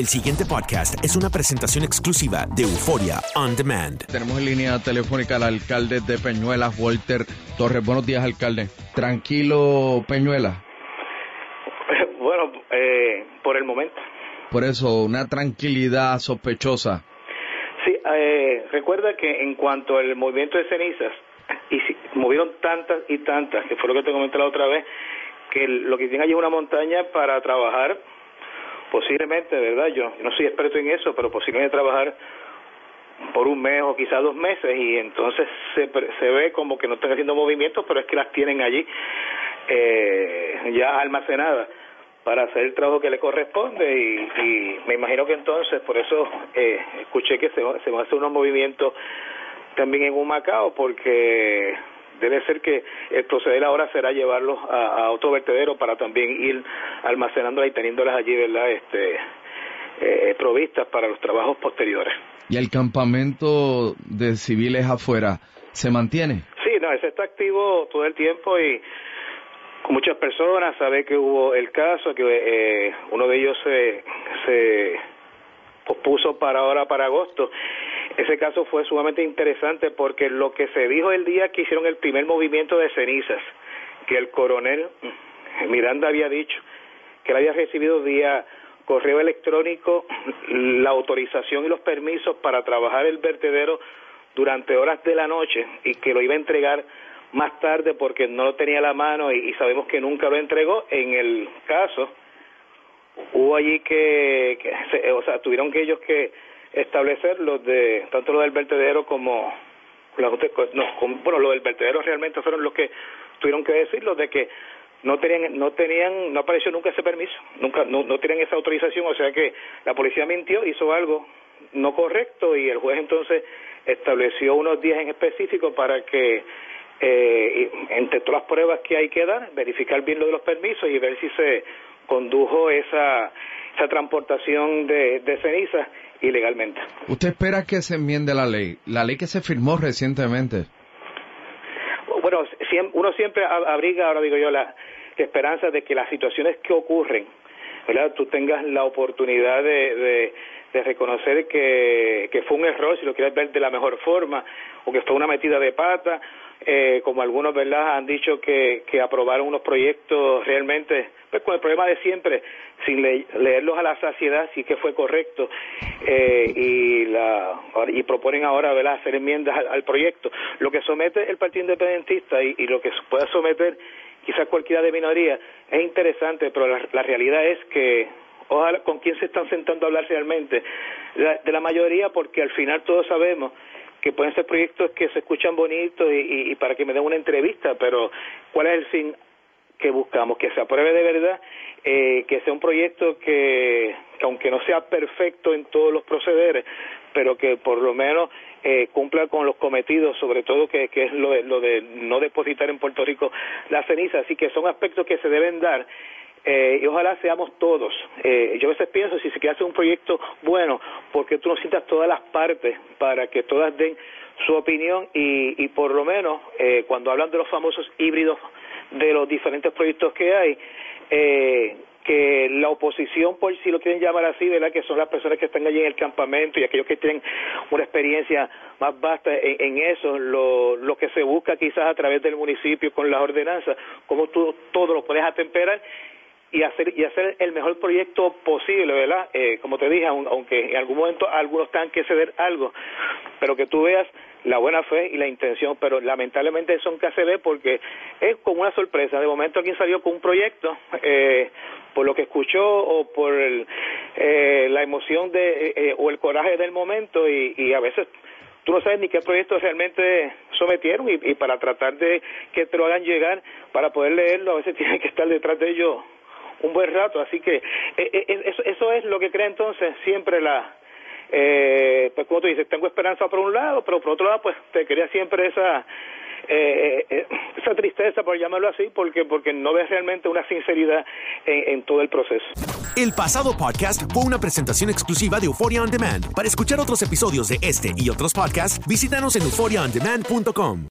El siguiente podcast es una presentación exclusiva de Euforia On Demand. Tenemos en línea telefónica al alcalde de Peñuelas, Walter Torres. Buenos días, alcalde. Tranquilo, Peñuelas. Bueno, eh, por el momento. Por eso, una tranquilidad sospechosa. Sí, eh, recuerda que en cuanto al movimiento de cenizas, y si, movieron tantas y tantas, que fue lo que te comenté la otra vez, que lo que tienen allí es una montaña para trabajar, posiblemente, ¿verdad? Yo no soy experto en eso, pero posiblemente trabajar por un mes o quizás dos meses y entonces se, se ve como que no están haciendo movimientos, pero es que las tienen allí eh, ya almacenadas para hacer el trabajo que le corresponde y, me imagino que entonces por eso eh, escuché que se, se van a hacer unos movimientos también en un Macao porque debe ser que el proceder ahora será llevarlos a, a otro vertedero para también ir almacenándolas y teniéndolas allí, ¿verdad? Este, eh, provistas para los trabajos posteriores. ¿Y el campamento de civiles afuera se mantiene? Sí, no, ese está activo todo el tiempo y con muchas personas, sabe que hubo el caso, que eh, uno de ellos se, se pospuso para ahora, para agosto. Ese caso fue sumamente interesante porque lo que se dijo el día que hicieron el primer movimiento de cenizas, que el coronel Miranda había dicho que él había recibido vía correo electrónico la autorización y los permisos para trabajar el vertedero durante horas de la noche y que lo iba a entregar más tarde porque no lo tenía la mano y, sabemos que nunca lo entregó. En el caso, hubo allí que, o sea, tuvieron que ellos que establecer los de, tanto lo del vertedero como, no, bueno, lo del vertedero realmente fueron los que tuvieron que decir, los de que no tenían, no tenían, no apareció nunca ese permiso, nunca, no, no tenían esa autorización, o sea que la policía mintió, hizo algo no correcto y el juez entonces estableció unos días en específico para que eh, entre todas las pruebas que hay que dar, verificar bien lo de los permisos y ver si se condujo esa, esa transportación de cenizas ilegalmente. ¿Usted espera que se enmiende la ley? La ley que se firmó recientemente. Bueno, uno siempre abriga, ahora digo yo, la, esperanza de que las situaciones que ocurren, ¿verdad? Tú tengas la oportunidad de, de, reconocer que, que fue un error, si lo quieres ver de la mejor forma, o que fue una metida de pata, eh, como algunos verdad han dicho que, que aprobaron unos proyectos realmente pues con el problema de siempre sin leerlos a la saciedad sí que fue correcto eh, y la y proponen ahora ¿verdad? hacer enmiendas al, proyecto lo que somete el Partido Independentista y, lo que pueda someter quizás cualquiera de minoría es interesante pero la, realidad es que ojalá con quién se están sentando a hablar realmente de la mayoría porque al final todos sabemos que pueden ser proyectos que se escuchan bonitos y, para que me den una entrevista, pero ¿cuál es el fin que buscamos? Que se apruebe de verdad, eh, que sea un proyecto que, aunque no sea perfecto en todos los procederes, pero que por lo menos eh, cumpla con los cometidos, sobre todo que, que es lo de, lo de no depositar en Puerto Rico la ceniza. Así que son aspectos que se deben dar eh, y ojalá seamos todos. Eh, yo a veces pienso, si se quiere hacer un proyecto bueno, porque tú no citas todas las partes para que todas den su opinión y, y por lo menos eh, cuando hablan de los famosos híbridos de los diferentes proyectos que hay, eh, que la oposición, por si lo quieren llamar así, ¿verdad? que son las personas que están allí en el campamento y aquellos que tienen una experiencia más vasta en, eso, lo, lo que se busca quizás a través del municipio con las ordenanzas, cómo tú todo lo puedes atemperar y hacer y hacer el mejor proyecto posible, ¿verdad? Eh, como te dije, aunque en algún momento algunos tengan que ceder algo, pero que tú veas la buena fe y la intención, pero lamentablemente eso nunca se ve porque es como una sorpresa. De momento alguien salió con un proyecto, eh, por lo que escuchó o por el, eh, la emoción de, eh, o el coraje del momento y, y a veces tú no sabes ni qué proyecto realmente sometieron y, y para tratar de que te lo hagan llegar, para poder leerlo, a veces tienes que estar detrás de ellos un buen rato. Así que eh, eh, eso, eso es lo que crea entonces siempre la, eh, pues como tú dices, tengo esperanza por un lado, pero por otro lado, pues te crea siempre esa eh, eh, esa tristeza, por llamarlo así, porque porque no ves realmente una sinceridad en, en, todo el proceso. El pasado podcast fue una presentación exclusiva de Euphoria On Demand. Para escuchar otros episodios de este y otros podcasts, visítanos en euphoriaondemand.com.